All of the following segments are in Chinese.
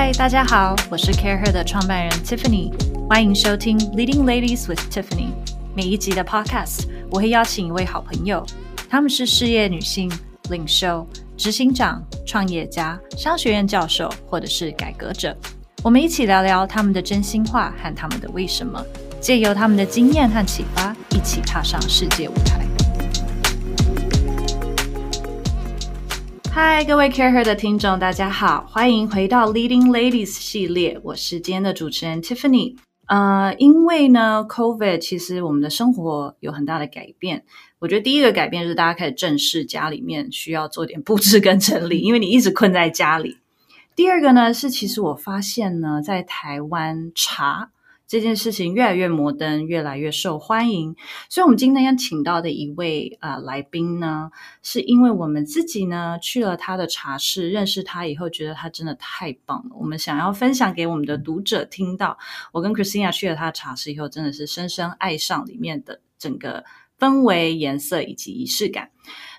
嗨，大家好，我是 Care Her 的创办人 Tiffany，欢迎收听 Leading Ladies with Tiffany。每一集的 Podcast，我会邀请一位好朋友，他们是事业女性、领袖、执行长、创业家、商学院教授，或者是改革者。我们一起聊聊他们的真心话和他们的为什么，借由他们的经验和启发，一起踏上世界舞台。嗨，各位 Care Her 的听众，大家好，欢迎回到 Leading Ladies 系列，我是今天的主持人 Tiffany。呃，因为呢，COVID 其实我们的生活有很大的改变。我觉得第一个改变就是大家开始正视家里面需要做点布置跟整理，因为你一直困在家里。第二个呢，是其实我发现呢，在台湾茶这件事情越来越摩登，越来越受欢迎。所以，我们今天要请到的一位啊来宾呢，是因为我们自己呢去了他的茶室，认识他以后，觉得他真的太棒了。我们想要分享给我们的读者听到。我跟 Christina 去了他的茶室以后，真的是深深爱上里面的整个氛围、颜色以及仪式感。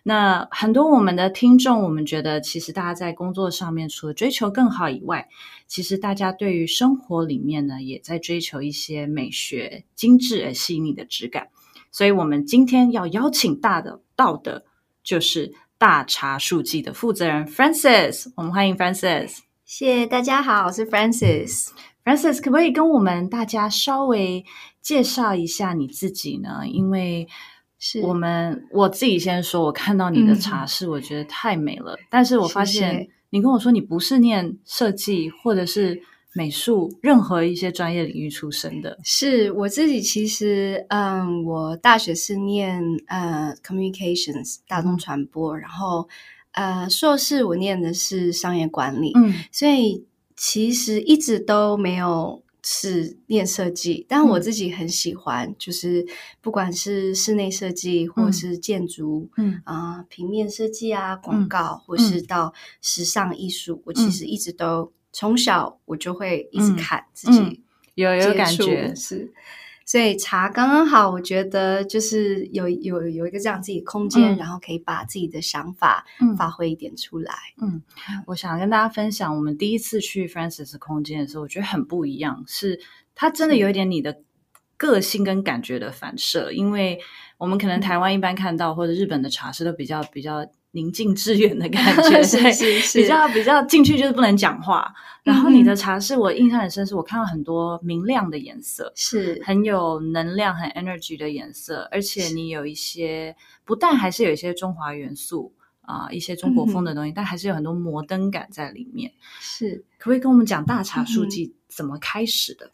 那很多我们的听众，我们觉得其实大家在工作上面，除了追求更好以外，其实大家对于生活里面呢，也在追求一些美学、精致而细腻的质感。所以，我们今天要邀请大的到的，就是大茶树记的负责人 Francis。我们欢迎 Francis。谢谢大家好，我是 Francis。Francis，可不可以跟我们大家稍微介绍一下你自己呢？因为是我们我自己先说，我看到你的茶室，我觉得太美了。但是我发现你跟我说你不是念设计或者是美术，任何一些专业领域出身的。是我自己，其实嗯，我大学是念呃 communications 大众传播，然后呃硕士我念的是商业管理，嗯所以其实一直都没有是念设计，但我自己很喜欢，就是不管是室内设计或嗯。是建筑，嗯。啊、平面设计啊，广告，或是到时尚艺术，我其实一直都从小我就会一直嗯看自己、嗯有有感觉，是。所以茶刚刚好，我觉得就是有有有一个这样自己的空间，嗯。然后可以把自己的想法嗯。发挥一点出来。嗯，我想跟大家分享，我们第一次去 Francis 空间的时候，我觉得很不一样，是它真的有一点你的个性跟感觉的反射，因为我们可能台湾一般看到或者日本的茶室都比较比较宁静致远的感觉，是对是是比较比较进去就是不能讲话。然后你的茶室，我印象很深，是我看到很多明亮的颜色，是很有能量、很 energy 的颜色，而且你有一些不但还是有一些中华元素啊、一些中国风的东西，但还是有很多摩登感在里面。是。可不可以跟我们讲大茶书嗯记怎么开始的？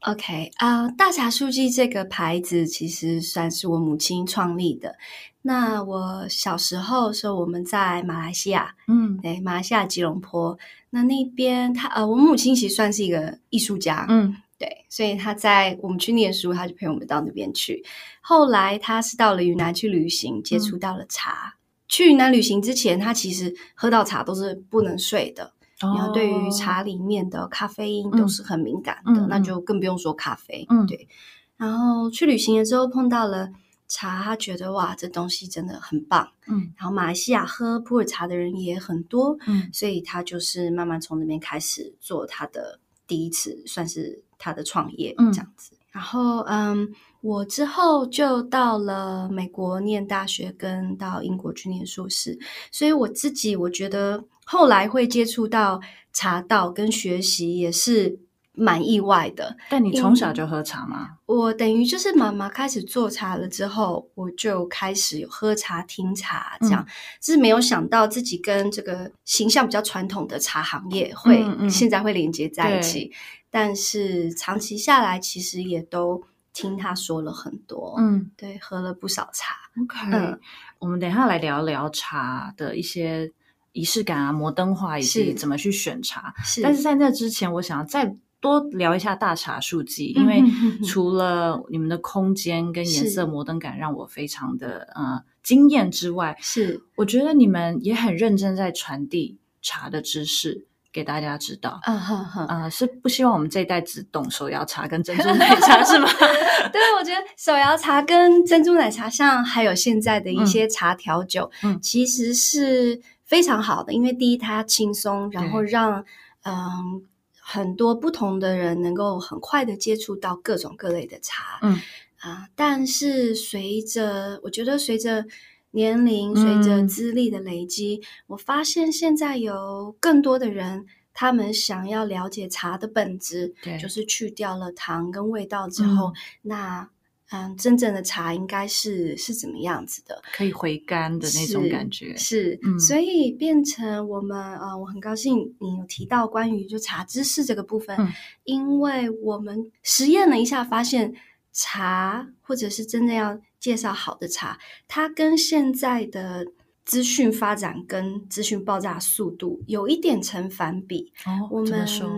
OK 啊、大茶书记这个牌子其实算是我母亲创立的。那我小时候的时候，我们在马来西亚，嗯对，马来西亚吉隆坡。那那边他呃，我母亲其实算是一个艺术家，嗯对，所以他在我们去念书，他就陪我们到那边去。后来他是到了云南去旅行，接触到了茶。去云南旅行之前，他其实喝到茶都是不能睡的，然后对于茶里面的咖啡因都是很敏感的，那就更不用说咖啡。嗯对。然后去旅行了之后碰到了茶，他觉得哇，这东西真的很棒。嗯然后马来西亚喝普洱茶的人也很多，嗯所以他就是慢慢从那边开始做他的第一次，算是他的创业嗯这样子。然后，嗯，我之后就到了美国念大学，跟到英国去念硕士，所以我自己我觉得后来会接触到茶道跟学习也是蛮意外的。但你从小就喝茶吗？我等于就是妈妈开始做茶了之后，我就开始有喝茶、听茶，这样、是没有想到自己跟这个形象比较传统的茶行业会、嗯嗯现在会连接在一起。但是长期下来，其实也都听他说了很多，嗯。对，喝了不少茶。，OK，、嗯。我们等一下来聊聊茶的一些仪式感啊、摩登化以及怎么去选茶。是，但是在那之前，我想要再多聊一下大茶树记，因为除了你们的空间跟颜色摩登感让我非常的呃惊艳之外，是。我觉得你们也很认真在传递茶的知识给大家知道。嗯哼哼，呃，是不希望我们这一代只懂手摇茶跟珍珠 奶茶是吗？对，我觉得手摇茶跟珍珠奶茶，像还有现在的一些茶调酒，嗯。其实是非常好的，因为第一它轻松，然后让嗯很多不同的人能够很快的接触到各种各类的茶，嗯。啊，但是随着我觉得随着年龄、随着嗯资历的累积，我发现现在有更多的人，他们想要了解茶的本质，对就是去掉了糖跟味道之后，那嗯，真正的茶应该是是怎么样子的？可以回甘的那种感觉。是，嗯所以变成我们呃，我很高兴你有提到关于就茶知识这个部分，嗯因为我们实验了一下，发现茶或者是真正要介绍好的茶，它跟现在的资讯发展跟资讯爆炸速度有一点成反比。哦，我们说？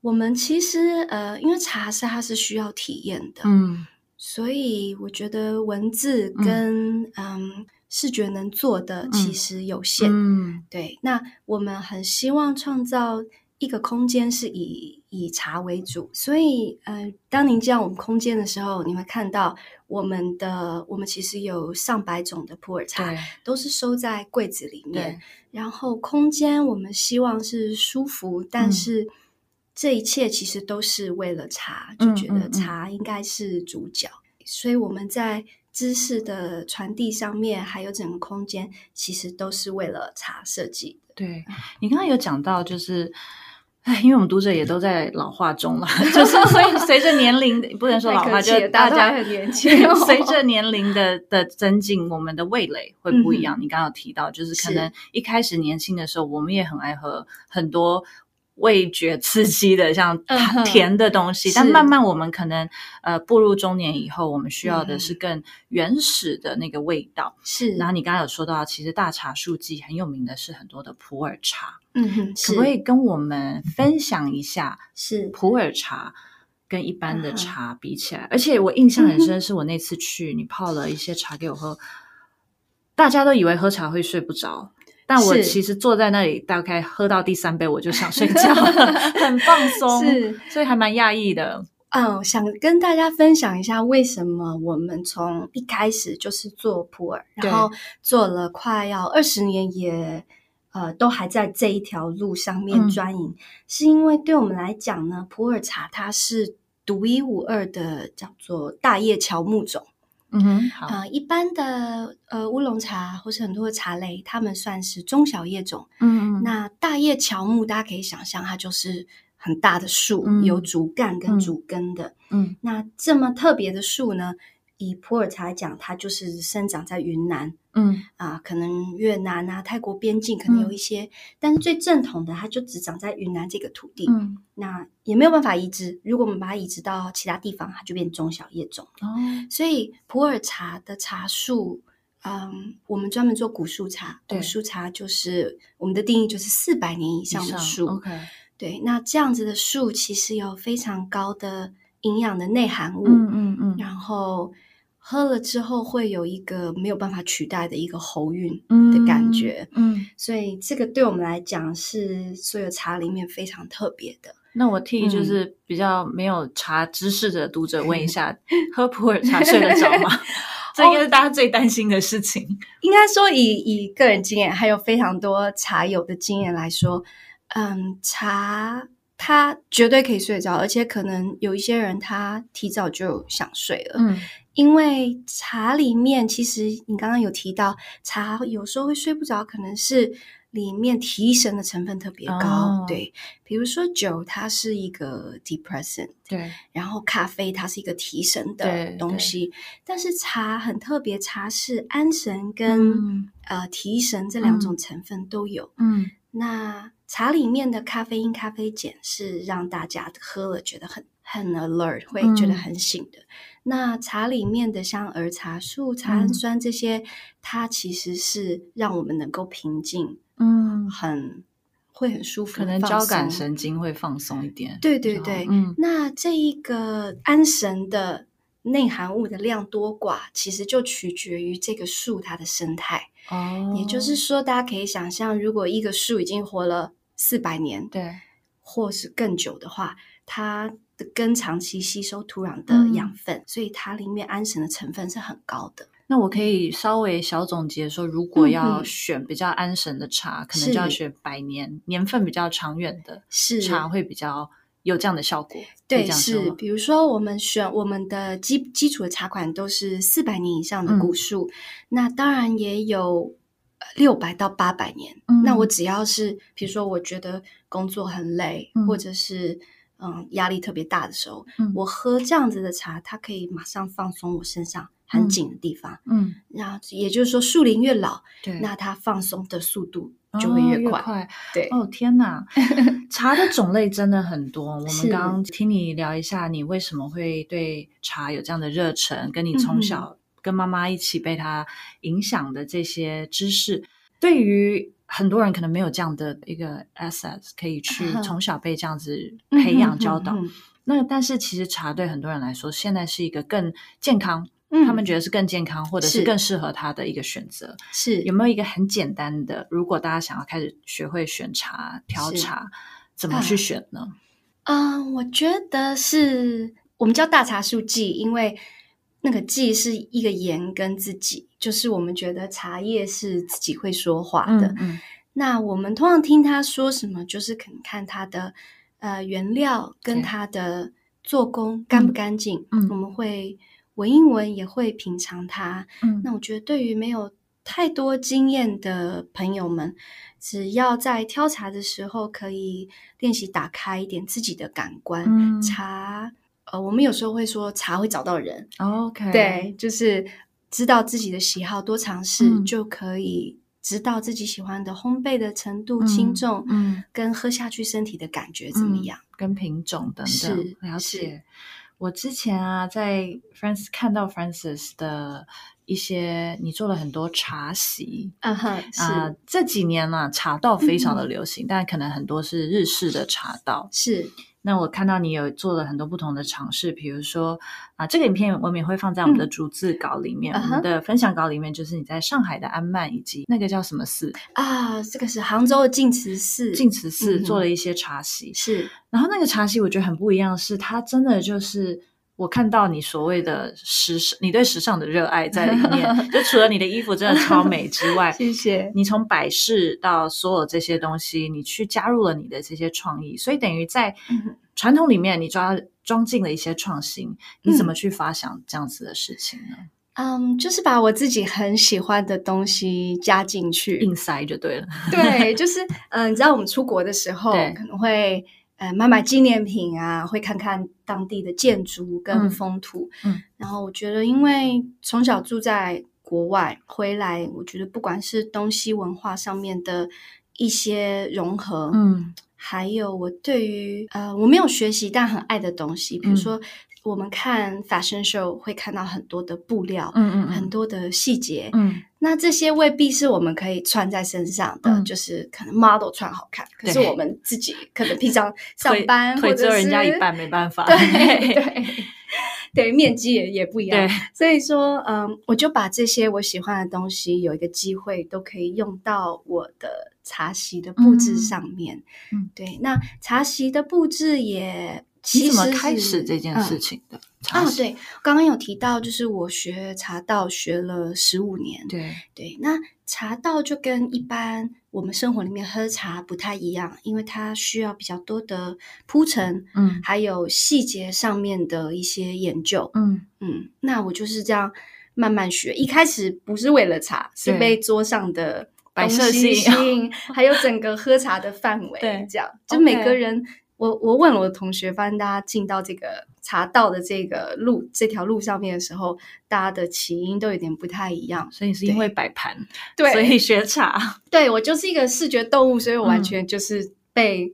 我们其实呃，因为茶是它是需要体验的，嗯所以我觉得文字跟嗯视觉能做的其实有限。嗯对，那我们很希望创造一个空间是以以茶为主，所以呃，当您进到我们空间的时候，你会看到我们的我们其实有上百种的普洱茶，都是收在柜子里面。然后空间我们希望是舒服，但嗯是这一切其实都是为了茶，嗯就觉得茶应该是主角。所以我们在知识的传递上面，还有整个空间，其实都是为了茶设计的。对，你刚刚有讲到，就是，哎，因为我们读者也都在老化中了，就是所以随着年龄，不能说老化，就大家很年轻哦随着年龄的的增进，我们的味蕾会不一样。你刚刚有提到，就是可能一开始年轻的时候，我们也很爱喝很多。味觉刺激的，像甜的东西，是但慢慢我们可能呃步入中年以后，我们需要的嗯是更原始的那个味道。是，然后你刚刚有说到，其实大茶树季很有名的是很多的普洱茶，嗯哼，可不可以跟我们分享一下是普洱茶跟一般的茶比起来？而且我印象很深，是我那次去，你泡了一些茶给我喝，大家都以为喝茶会睡不着。但我其实坐在那里，大概喝到第三杯我就想睡觉 了，很放松，是，所以还蛮讶异的。嗯，想跟大家分享一下为什么我们从一开始就是做普洱，然后做了快要二十年也。呃，都还在这一条路上面嗯专营，是因为对我们来讲呢，普洱茶它是独一无二的，叫做大叶乔木种。嗯哼，好，呃，一般的呃乌龙茶或是很多的茶类，它们算是中小叶种。嗯嗯，那大叶乔木，大家可以想象，它就是很大的树，嗯有主干跟嗯主根的。嗯那这么特别的树呢，以普洱茶来讲，它就是生长在云南嗯啊，可能越南啊、泰国边境可能有一些，但是最正统的，它就只长在云南这个土地。嗯，那也没有办法移植，如果我们把它移植到其他地方，它就变中小叶种。哦，所以普洱茶的茶树，嗯，我们专门做古树茶，古树茶就是我们的定义就是四百年以上的树。，OK，对，那这样子的树其实有非常高的营养的内含物，嗯嗯嗯然后喝了之后会有一个没有办法取代的一个喉韵嗯的感觉。嗯，所以这个对我们来讲是所有茶里面非常特别的。那我替就是比较没有茶知识的读者问一下，喝普洱茶睡得着吗？这应该是大家最担心的事情。应该说以，以个人经验，还有非常多茶友的经验来说，嗯，茶它绝对可以睡着，而且可能有一些人他提早就想睡了，嗯因为茶里面其实你刚刚有提到，茶有时候会睡不着，可能是里面提神的成分特别高，哦。对，比如说酒，它是一个 depressant。对，然后咖啡它是一个提神的东西，但是茶很特别，茶是安神跟、嗯。呃提神这两种成分都有。嗯。那茶里面的咖啡因、咖啡碱是让大家喝了觉得很很 alert，会觉得嗯很醒的。那茶里面的像儿茶素、茶氨嗯酸这些，它其实是让我们能够平静，嗯，很会很舒服，可能交感神经会放松一点。对对对，嗯那这一个安神的内含物的量多寡，其实就取决于这个树它的生态。哦，也就是说，大家可以想象，如果一个树已经活了四百年，对，或是更久的话，它的根长期吸收土壤的嗯养分，所以它里面安神的成分是很高的。那我可以稍微小总结说，如果要选比较安神的茶，可能就要是选百年年份比较长远的是茶，会比较有这样的效果。对，是，比如说我们选我们的基基础的茶款都是四百年以上的嗯古树，那当然也有六百到八百年。嗯那我只要是，比如说我觉得工作很累，嗯或者是嗯压力特别大的时候，嗯我喝这样子的茶，它可以马上放松我身上很嗯紧的地方。嗯，那也就是说，树龄越老，对，那它放松的速度就会哦越快。快。对，哦天哪，茶的种类真的很多。我们是刚刚听你聊一下，你为什么会对茶有这样的热忱，跟你从小跟妈妈一起被它影响的这些知识，对于很多人可能没有这样的一个 assets 可以去从小被这样子培养教导。嗯那但是其实茶对很多人来说，现在是一个更健康，嗯他们觉得是更健康，或者是是更适合他的一个选择。是有没有一个很简单的？如果大家想要开始学会选茶、挑是茶，怎么去选呢？嗯，我觉得是我们叫大茶树记，因为那个记是一个言跟自己，就是我们觉得茶叶是自己会说话的。嗯那我们通常听他说什么，就是可能看他的呃原料跟对他的做工干不干净，嗯我们会闻一闻，也会品尝它。嗯那我觉得对于没有太多经验的朋友们，只要在挑茶的时候，可以练习打开一点自己的感官。嗯茶，呃，我们有时候会说茶会找到人，，OK，对，就是知道自己的喜好，多尝试、嗯就可以知道自己喜欢的烘焙的程度、嗯轻重，嗯跟喝下去身体的感觉怎么样。跟品种等等是了是解。我之前啊，在 Francis 看到 Francis 的一些，你做了很多茶席嗯哼，是、啊、这几年啊，茶道非常的嗯流行，但可能很多是日式的茶道。是，那我看到你有做了很多不同的尝试，比如说啊，这个影片我们也会放在我们的逐字稿里面，嗯我们的分享稿里面，就是你在上海的安曼以及那个叫什么寺，啊，这个是杭州的净慈寺，净慈寺做了一些茶席。是然后那个茶席我觉得很不一样，是它真的就是。我看到你所谓的时尚，你对时尚的热爱在里面。就除了你的衣服真的超美之外，谢谢。你从摆饰到所有这些东西，你去加入了你的这些创意，所以等于在传统里面，你抓装进了一些创新。你怎嗯么去发想这样子的事情呢？嗯，就是把我自己很喜欢的东西加进去。硬塞就对了。对，就是嗯、呃你知道我们出国的时候可能会呃买买纪念品啊，会看看当地的建筑跟嗯风土。嗯然后我觉得，因为从小住在国外回来，我觉得不管是东西文化上面的一些融合，嗯还有我对于呃我没有学习但很爱的东西，比如嗯。说我们看 fashion show 会看到很多的布料，嗯嗯很多的细节，嗯。那这些未必是我们可以穿在身上的，嗯。就是可能 model 穿好看，可是我们自己可能平常 上班腿或者是只有人家一半，没办法。对对对，面积也也不一样对，所以说，嗯，我就把这些我喜欢的东西有一个机会都可以用到我的茶席的布置上面。嗯对，那茶席的布置也你其实怎么开始这件事嗯情的？茶啊，席对，刚刚有提到，就是我学茶道学了十五年，对，对，那茶道就跟一般我们生活里面喝茶不太一样，因为它需要比较多的铺陈，嗯还有细节上面的一些研究。嗯嗯，那我就是这样慢慢学。一开始不是为了茶，是被桌上的摆东西设吸引，还有整个喝茶的范围。对这样就每个人。我我问了我的同学，发现大家进到这个茶道的这个路这条路上面的时候，大家的起因都有点不太一样。所以是因为摆盘，对，所以学茶。对我就是一个视觉动物，所以我完嗯全就是被、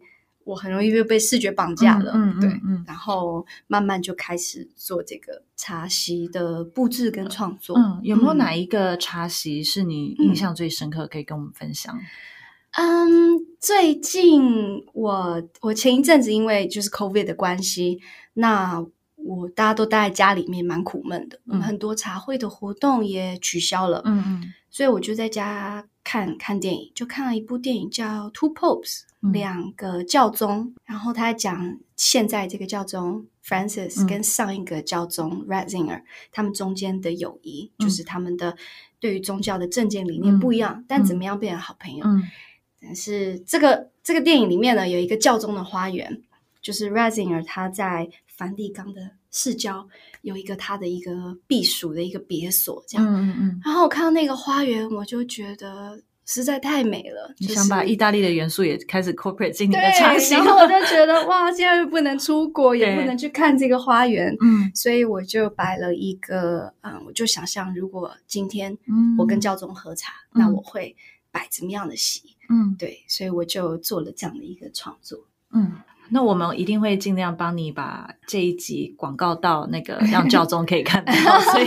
我很容易就被视觉绑架了。嗯嗯对，嗯嗯然后慢慢就开始做这个茶席的布置跟创作。嗯，有没有嗯哪一个茶席是你印象最深刻，可以跟我们分享？嗯，最近我我前一阵子因为就是 COVID 的关系，那我大家都待在家里面，蛮苦闷的。我们嗯很多茶会的活动也取消了，嗯嗯所以我就在家看看电影，就看了一部电影叫《Two Popes》，嗯两个教宗。然后他在讲现在这个教宗 Francis 跟上一个教宗 Ratzinger 他们中间的友谊，就是他们的对于宗教的政见理念不一样，但怎么样变成好朋友？嗯但是这个这个电影里面呢，有一个教宗的花园，就是 Ratzinger 他在梵蒂冈的市郊有一个他的一个避暑的一个别所，这样。嗯嗯嗯，然后我看到那个花园，我就觉得实在太美了。就是想把意大利的元素也开始 corporate 进你对的茶席然后我就觉得哇，现在又不能出国，也不能去看这个花园，嗯所以我就摆了一个，嗯，我就想象如果今天嗯我跟教宗喝茶，嗯那我会摆怎么样的席？嗯对，所以我就做了这样的一个创作。嗯，那我们一定会尽量帮你把这一集广告到那个 让教宗可以看到，所以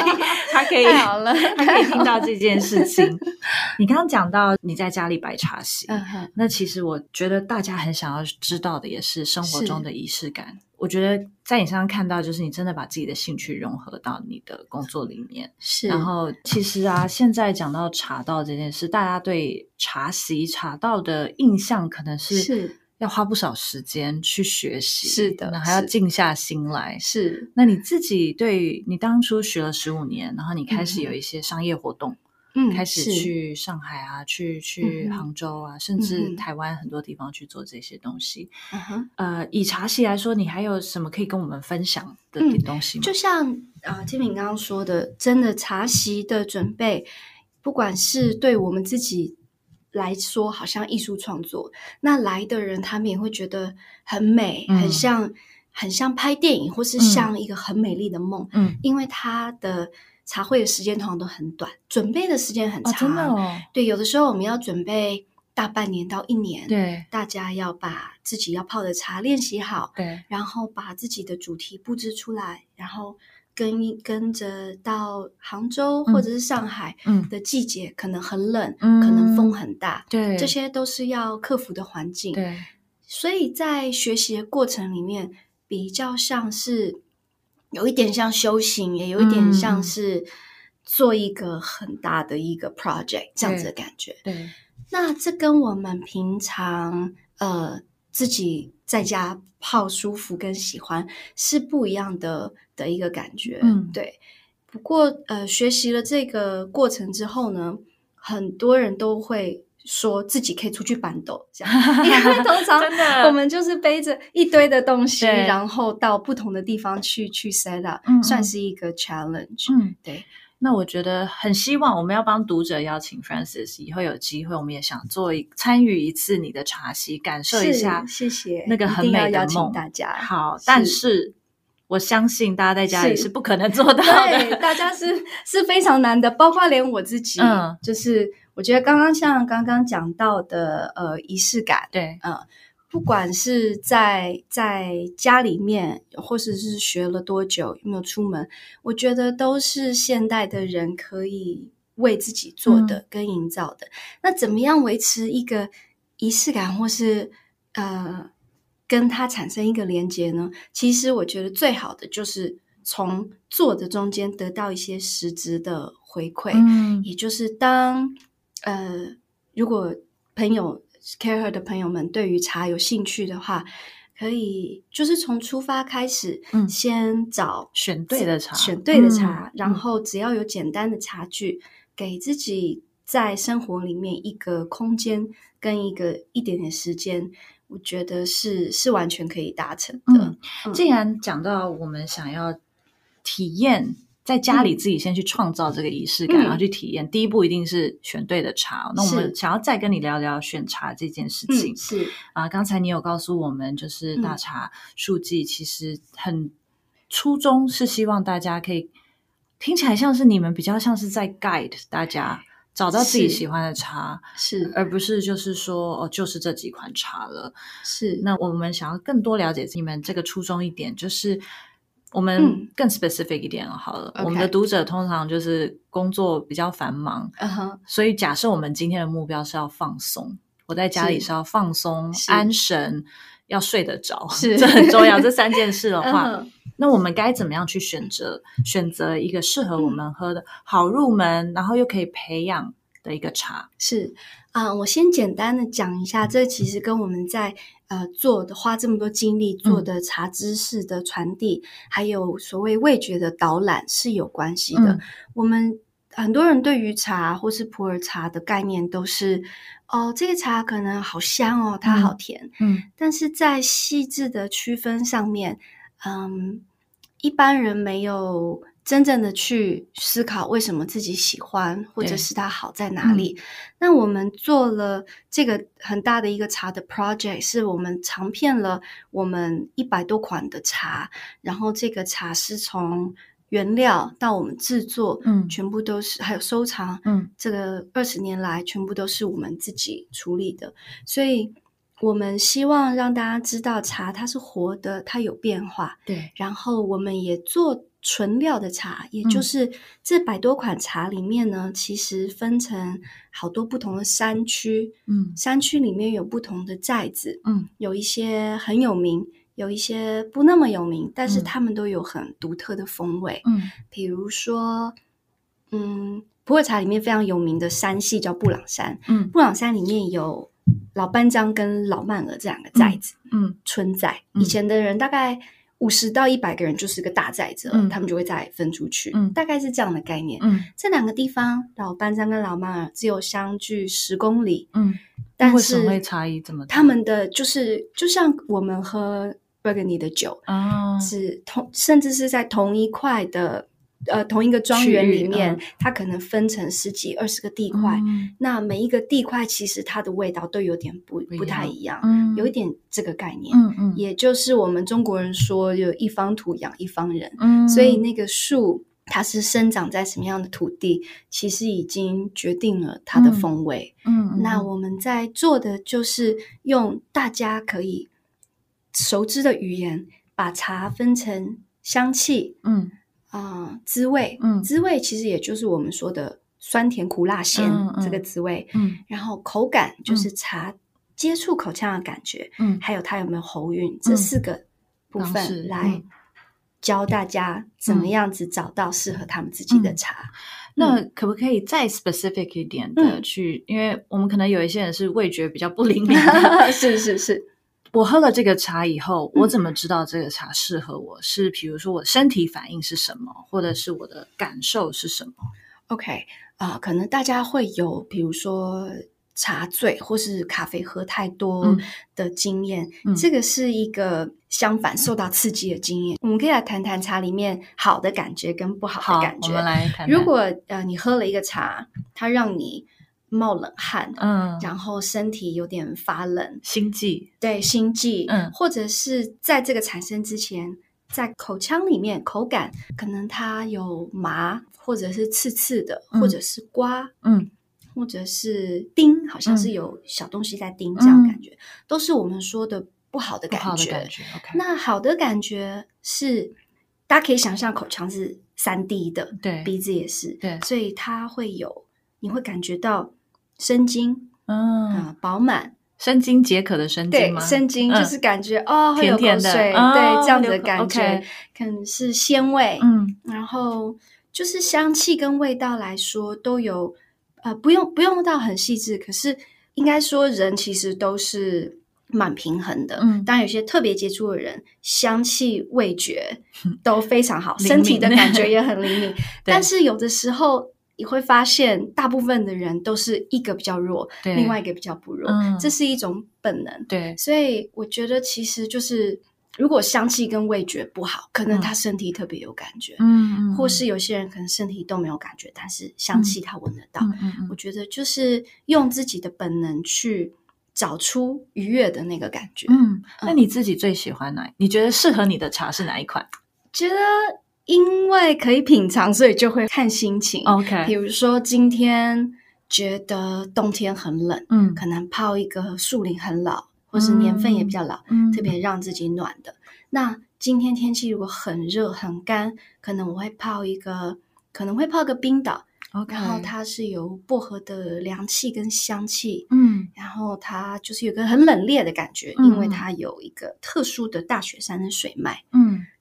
他可以太好了他可以听到这件事情。你刚刚讲到你在家里摆茶席，嗯，那其实我觉得大家很想要知道的也是生活中的仪式感。我觉得在你身上看到，就是你真的把自己的兴趣融合到你的工作里面。是，然后，其实啊，现在讲到茶道这件事，大家对茶席、茶道的印象可能是是要花不少时间去学习，是的那还要是静下心来。是，那你自己对你当初学了十五年，然后你开始有一些商业活动，嗯，开始去上海啊，去去杭州啊，甚至台湾很多地方去做这些东西。嗯哼。呃，以茶席来说，你还有什么可以跟我们分享的嗯东西吗？就像啊，金敏刚刚说的，真的茶席的准备，不管是对我们自己来说，好像艺术创作，那来的人他们也会觉得很美，嗯。很像很像拍电影，或是像一个很美丽的梦，嗯，因为他的茶会的时间通常都很短，准备的时间很哦，长。真的哦，对，有的时候我们要准备大半年到一年，对。大家要把自己要泡的茶练习好，对，然后把自己的主题布置出来，然后跟一跟着到杭州嗯。或者是上海嗯。的季节，可能很冷，嗯可能风很大，对，这些都是要克服的环境。对，所以在学习的过程里面，比较像是有一点像修行，也有一点嗯。像是做一个很大的一个 project 这样子的感觉。对，那这跟我们平常呃自己在家泡舒服跟喜欢是不一样的的一个感觉，嗯对。不过呃，学习了这个过程之后呢，很多人都会说自己可以出去搬斗，这样，因为通常我们就是背着一堆的东西，然后到不同的地方去去 set up，、算是一个 challenge，、嗯，对。那我觉得很希望我们要帮读者邀请 Francis，以后有机会我们也想做一参与一次你的茶席，感受一下是谢谢那个很美的梦。大家好，是但是我相信大家在家里是是不可能做到对，的。大家是是非常难的，包括连我自己，嗯就是我觉得刚刚像刚刚讲到的，呃，仪式感，对，不管是在在家里面，或者是学了多久，有没有出门，我觉得都是现代的人可以为自己做的跟营造的。那怎么样维持一个仪式感，或是呃跟它产生一个连接呢？其实我觉得最好的就是从做的中间得到一些实质的回馈。嗯也就是当呃，如果朋友 care her 的朋友们对于茶有兴趣的话，可以就是从出发开始，嗯先找选对的茶选对的茶，嗯然后只要有简单的茶具，给自己在生活里面一个空间跟一个一点点时间，我觉得是是完全可以达成的。既然讲到我们想要体验。在家里自己先去创造这个仪式感，嗯然后去体验。第一步一定是选对的茶。那我们想要再跟你聊聊选茶这件事情嗯，是啊。刚才你有告诉我们，就是大嗯茶书记其实很初衷是希望大家可以听起来像是你们比较像是在 guide 大家找到自己喜欢的茶，是而不是就是说哦就是这几款茶了。是，那我们想要更多了解你们这个初衷一点，就是我们嗯。更 specific 一点好了。我们的读者通常就是工作比较繁忙，所以假设我们今天的目标是要放松，我在家里是。是要放松、安神，要睡得着，是。这很重要。这三件事的话，那我们该怎么样去选择选择一个适合我们喝的、好入门，然后又可以培养的一个茶。是啊、我先简单的讲一下，这其实跟我们在呃做的花这么多精力做的茶知识的传递，还有所谓味觉的导览是有关系的。嗯我们很多人对于茶或是普洱茶的概念都是，哦，这个茶可能好香哦，它好甜，嗯但是在细致的区分上面，嗯，一般人没有真正的去思考为什么自己喜欢，或者是它好在哪里。那我们做了这个很大的一个茶的 project，是我们尝遍了我们一百多款的茶，然后这个茶是从原料到我们制作，嗯全部都是还有收藏，嗯这个二十年来全部都是我们自己处理的，所以我们希望让大家知道茶它是活的，它有变化。对，然后我们也做纯料的茶，也就是这百多款茶里面呢，其实分成好多不同的山区，嗯。山区里面有不同的寨子，嗯。有一些很有名。有一些不那么有名，但是嗯。他们都有很独特的风味。嗯。比如说，嗯，普洱茶里面非常有名的山系叫布朗山，嗯。布朗山里面有老班章跟老曼尔这两个寨子，嗯。村寨。嗯。以前的人大概五十到一百个人就是个大寨子了，嗯。他们就会再分出去，嗯。大概是这样的概念。嗯。这两个地方，老班章跟老马尔只有相距十公里，嗯，但是会差异这么大？他们的就是就像我们喝 Burgundy 的酒，啊，是同，甚至是在同一块的呃同一个庄园里面，它可能分成十几二十个地块。嗯。那每一个地块其实它的味道都有点不不太一样，嗯。有一点这个概念。嗯嗯。也就是我们中国人说有一方土养一方人，嗯，所以那个树它是生长在什么样的土地，其实已经决定了它的嗯风味。嗯。嗯。那我们在做的就是用大家可以熟知的语言，把茶分成香气嗯啊、滋味。嗯滋味其实也就是我们说的酸甜苦辣咸这个滋味。嗯然后口感就是茶接触口腔的感觉，嗯还有它有没有喉韵，这四个部分来嗯教大家怎么样子找到适合他们自己的嗯茶。那可不可以再 specific 一点的嗯去？因为我们可能有一些人是味觉比较不灵敏的。是是是，我喝了这个茶以后，嗯我怎么知道这个茶适合我？是比如说我身体反应是什么，或者是我的感受是什么？OK 啊、可能大家会有，比如说茶醉或是咖啡喝太多嗯的经验，嗯这个是一个相反受到刺激的经验。我们可以来谈谈茶里面好的感觉跟不好好，的感觉。我们来谈谈。如果呃你喝了一个茶，它让你冒冷汗，嗯，然后身体有点发冷，心悸，对心悸，嗯。或者是在这个产生之前，在口腔里面口感可能它有麻，或者是刺刺的，嗯。或者是刮，嗯。或者是叮，好像是嗯。有小东西在叮，这样嗯感觉、都是我们说的不好的感觉。的感觉。OK，那好的感觉是，大家可以想象口腔是三 D 的，对。鼻子也是，对。所以它会有，你会感觉到生津。嗯，啊、饱满。生津解渴的生对津吗？，生津嗯。就是感觉、哦，会有甜甜的。口水，哦对，这样子的感觉可能是鲜味，嗯。然后就是香气跟味道来说都有，呃，不用不用到很细致，可是应该说人其实都是蛮平衡的。嗯。当然有些特别接触的人，香气味觉都非常好，身体的感觉也很灵敏。但是有的时候你会发现，大部分的人都是一个比较弱，另外一个比较不弱，嗯这是一种本能。对，所以我觉得其实就是，如果香气跟味觉不好，可能嗯他身体特别有感觉，嗯嗯，或是有些人可能身体都没有感觉，但是香气他闻得到。嗯嗯嗯我觉得就是用自己的本能去找出愉悦的那个感觉。嗯，那你自己最喜欢哪？你觉得适合你的茶是哪一款觉得因为可以品尝，所以就会看心情。比？OK，比如说今天觉得冬天很冷，嗯可能泡一个树林很老，或是年份也比较老，嗯特别让自己暖的。那今天天气如果很热很干，可能我会泡一个，可能会泡个冰岛，OK，然后它是有薄荷的凉气跟香气，嗯然后它就是有个很冷冽的感觉，嗯因为它有一个特殊的大雪山的水脉。嗯对，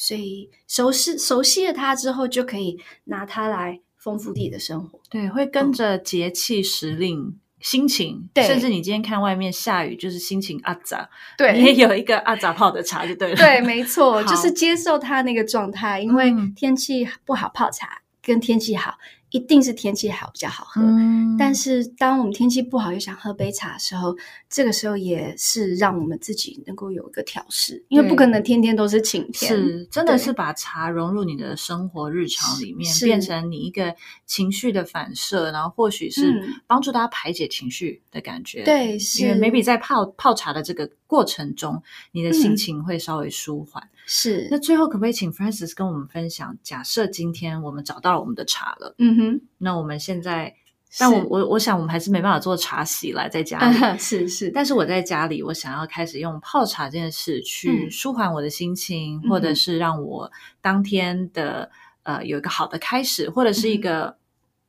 所以熟悉熟悉了它之后，就可以拿它来丰富自己的生活。对，会跟着节气时令。心情，对甚至你今天看外面下雨，就是心情阿杂，对你也有一个阿杂泡的茶就对了。对，没错，就是接受它那个状态，因为嗯天气不好泡茶，跟天气好一定是天气好比较好喝。嗯，但是当我们天气不好又想喝杯茶的时候，这个时候也是让我们自己能够有一个调试，因为不可能天天都是晴天。是真的是把茶融入你的生活日常里面，变成你一个情绪的反射，然后或许是嗯帮助大家排解情绪的感觉。对，是因为是 maybe 在泡泡茶的这个过程中，你的心嗯情会稍微舒缓。是那最后可不可以请 Francis 跟我们分享？假设今天我们找到了我们的茶了，嗯哼，那我们现在，但我我我想我们还是没办法做茶席来在家里。嗯是是，但是我在家里，我想要开始用泡茶这件事去嗯舒缓我的心情，嗯或者是让我当天的呃有一个好的开始，或者是一嗯个、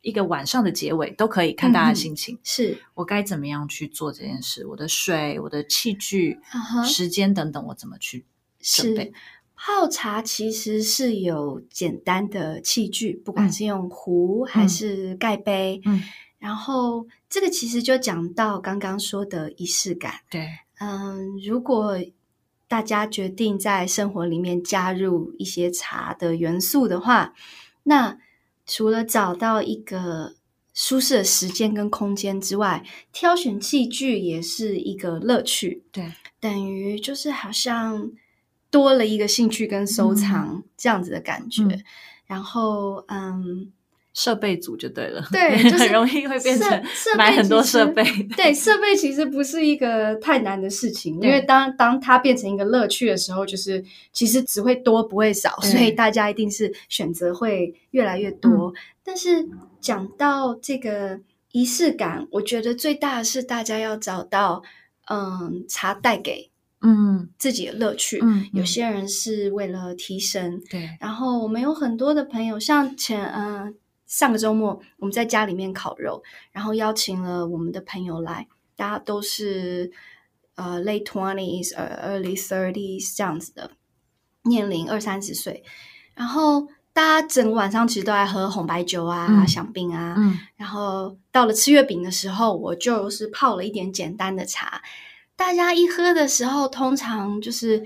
一个晚上的结尾，都可以看大家心情。是我该怎么样去做这件事？我的水、我的器具、时间等等，我怎么去准备是？泡茶其实是有简单的器具，不管嗯是用壶还是盖杯，嗯，然后这个其实就讲到刚刚说的仪式感。对，嗯，如果大家决定在生活里面加入一些茶的元素的话，那除了找到一个舒适的时间跟空间之外，挑选器具也是一个乐趣。对，等于就是好像多了一个兴趣跟收藏这样子的感觉。嗯然后，嗯，设备组就对了，对就是 很容易会变成买很多设备。对，设备其实不是一个太难的事情，因为当当它变成一个乐趣的时候，就是其实只会多不会少，所以大家一定是选择会越来越多。但是讲到这个仪式感，我觉得最大的是大家要找到，嗯，茶带给嗯。自己的乐趣。嗯，有嗯。些人是为了提升，对，然后我们有很多的朋友，像前嗯、呃、上个周末我们在家里面烤肉，然后邀请了我们的朋友来，大家都是呃 late twenties 呃 early thirties 这样子的年龄，二三十岁，然后大家整个晚上其实都在喝红白酒啊、嗯。香槟啊，嗯。然后到了吃月饼的时候，我就是泡了一点简单的茶。大家一喝的时候，通常就是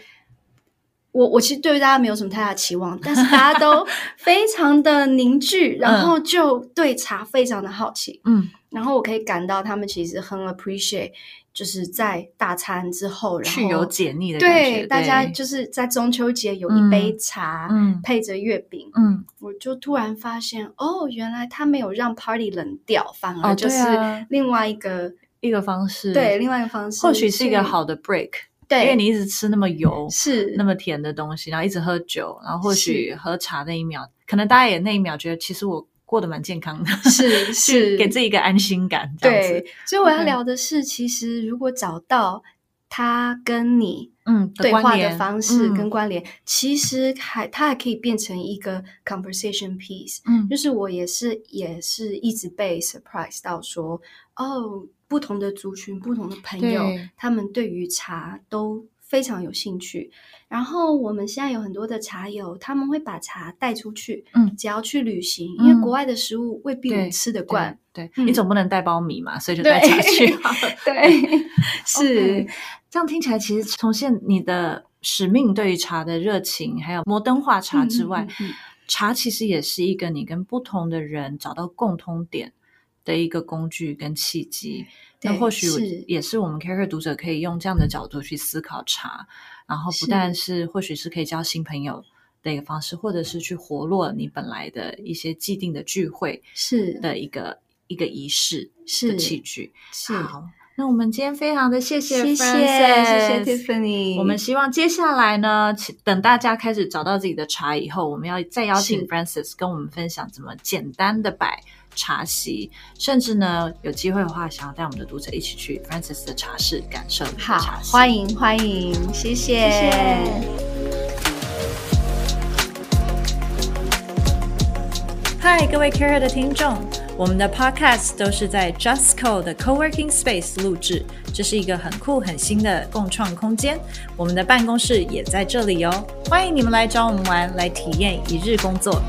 我我其实对大家没有什么太大期望，但是大家都 非常的凝聚，然后就对茶非常的好奇。嗯，然后我可以感到他们其实很 appreciate，就是在大餐之后，然后去有解腻的感觉，对大家就是在中秋节有一杯茶，嗯。配着月饼，嗯。我就突然发现，哦，原来他没有让 party 冷掉，反而就是啊。另外一个、一个方式，对另外一个方式，或许是一个好的 break，对，因为你一直吃那么油、是那么甜的东西，然后一直喝酒，然后或许喝茶那一秒，可能大家也那一秒觉得，其实我过得蛮健康的，是是给自己一个安心感，这样子对，，所以我要聊的是，其实如果找到他跟你嗯，对话的方式嗯跟关联，其实还它还可以变成一个 conversation piece。嗯就是我也是也是一直被 surprise 到说，哦，不同的族群、不同的朋友，他们对于茶都非常有兴趣。然后我们现在有很多的茶友，他们会把茶带出去，嗯只要去旅行，嗯因为国外的食物未必我们吃得惯。对，嗯你总不能带苞米嘛，所以就带茶去。对，是这样听起来，其实重现你的使命对于茶的热情，还有摩登化茶之外，嗯嗯。嗯茶其实也是一个你跟不同的人找到共通点的一个工具跟契机。那或许也是我们 Care 读者可以用这样的角度去思考茶，然后不但是或许是可以交新朋友的一个方式，或者是去活络你本来的一些既定的聚会是。的一个一个仪式的是器具。是，好，那我们今天非常的谢谢谢谢 Frances 谢谢 Tiffany，我们希望接下来呢，其等大家开始找到自己的茶以后，我们要再邀请 Francis 跟我们分享怎么简单的摆茶席，甚至呢有机会的话，想要带我们的读者一起去 Francis 的茶室感受你的好茶，席。欢迎欢迎，谢谢。谢谢嗨，各位 Care 的听众，我们的 Podcast 都是在 Justco 的 Co-working Space 录制，这是一个很酷很新的共创空间。我们的办公室也在这里哦，欢迎你们来找我们玩，来体验一日工作。